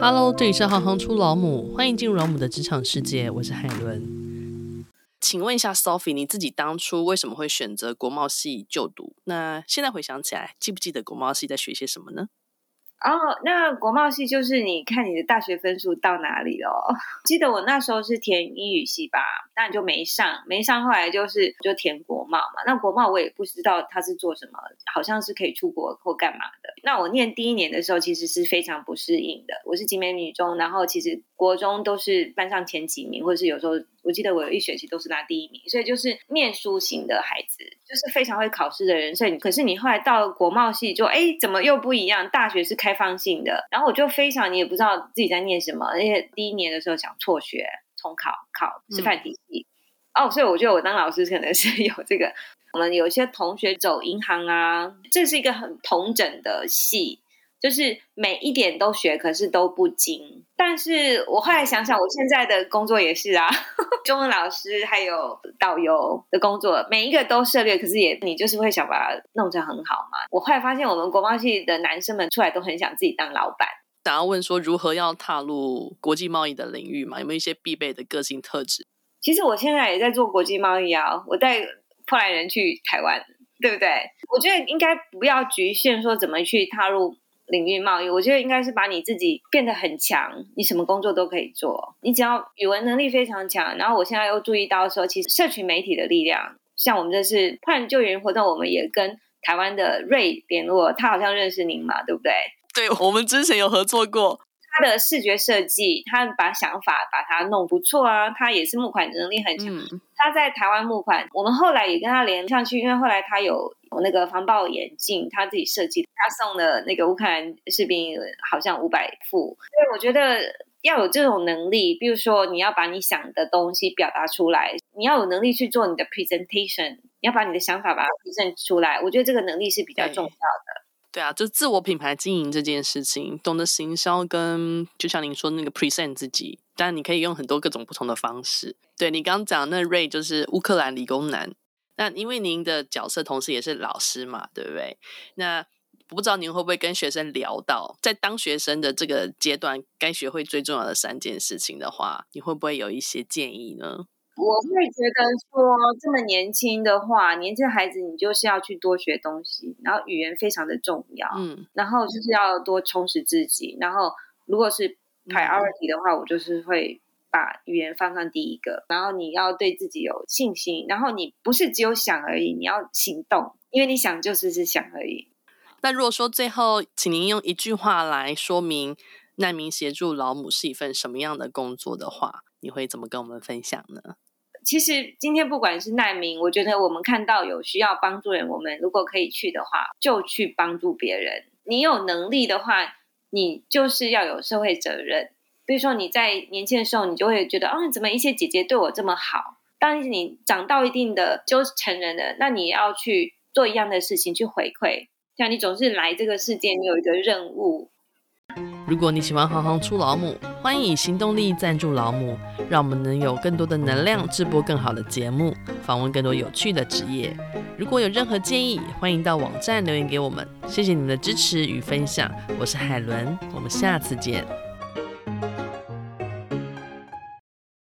Hello，这里是行行出老母，欢迎进入老母的职场世界，我是海伦。请问一下，Sophie，你自己当初为什么会选择国贸系就读？那现在回想起来，记不记得国贸系在学些什么呢？哦，那国贸系就是你看你的大学分数到哪里了？记得我那时候是填英语系吧，那你就没上，没上，后来就是就填国贸嘛。那国贸我也不知道他是做什么，好像是可以出国或干嘛的。那我念第一年的时候，其实是非常不适应的。我是集美女中，然后其实国中都是班上前几名，或者是有时候。我记得我有一学期都是拿第一名，所以就是念书型的孩子，就是非常会考试的人。所以，可是你后来到国贸系就，就哎，怎么又不一样？大学是开放性的，然后我就非常，你也不知道自己在念什么，而且第一年的时候想辍学重考，考师范体系。嗯、哦，所以我觉得我当老师可能是有这个。我们有些同学走银行啊，这是一个很统整的系。就是每一点都学，可是都不精。但是我后来想想，我现在的工作也是啊，中文老师还有导游的工作，每一个都涉猎，可是也你就是会想把它弄成很好嘛。我后来发现，我们国贸系的男生们出来都很想自己当老板。想要问说，如何要踏入国际贸易的领域嘛？有没有一些必备的个性特质？其实我现在也在做国际贸易啊，我带破烂人去台湾，对不对？我觉得应该不要局限说怎么去踏入。领域贸易，我觉得应该是把你自己变得很强，你什么工作都可以做。你只要语文能力非常强，然后我现在又注意到说，其实社群媒体的力量，像我们这次破烂救援活动，我们也跟台湾的瑞联络，他好像认识您嘛，对不对？对，我们之前有合作过。他的视觉设计，他把想法把它弄不错啊，他也是募款能力很强。嗯、他在台湾募款，我们后来也跟他连上去，因为后来他有有那个防爆眼镜，他自己设计，他送的那个乌克兰士兵好像五百副。所以我觉得要有这种能力，比如说你要把你想的东西表达出来，你要有能力去做你的 presentation，你要把你的想法把它 present 出来，我觉得这个能力是比较重要的。对啊，就自我品牌经营这件事情，懂得行销跟就像您说的那个 present 自己，当然你可以用很多各种不同的方式。对，你刚刚讲的那 Ray 就是乌克兰理工男，那因为您的角色同时也是老师嘛，对不对？那不知道您会不会跟学生聊到，在当学生的这个阶段，该学会最重要的三件事情的话，你会不会有一些建议呢？我会觉得说，这么年轻的话，年轻的孩子你就是要去多学东西，然后语言非常的重要，嗯，然后就是要多充实自己，然后如果是 priority 的话，嗯，我就是会把语言放上第一个，然后你要对自己有信心，然后你不是只有想而已，你要行动，因为你想就是是想而已。那如果说最后，请您用一句话来说明难民协助老母是一份什么样的工作的话，你会怎么跟我们分享呢？其实今天不管是难民，我觉得我们看到有需要帮助人，我们如果可以去的话，就去帮助别人。你有能力的话，你就是要有社会责任。比如说你在年轻的时候，你就会觉得，啊，怎么一些姐姐对我这么好？当你长到一定的就是成人了，那你要去做一样的事情去回馈。像你总是来这个世界，你有一个任务。如果你喜欢行行出老母，欢迎以行动力赞助老母，让我们能有更多的能量制播更好的节目，访问更多有趣的职业。如果有任何建议，欢迎到网站留言给我们。谢谢你们的支持与分享，我是海伦，我们下次见。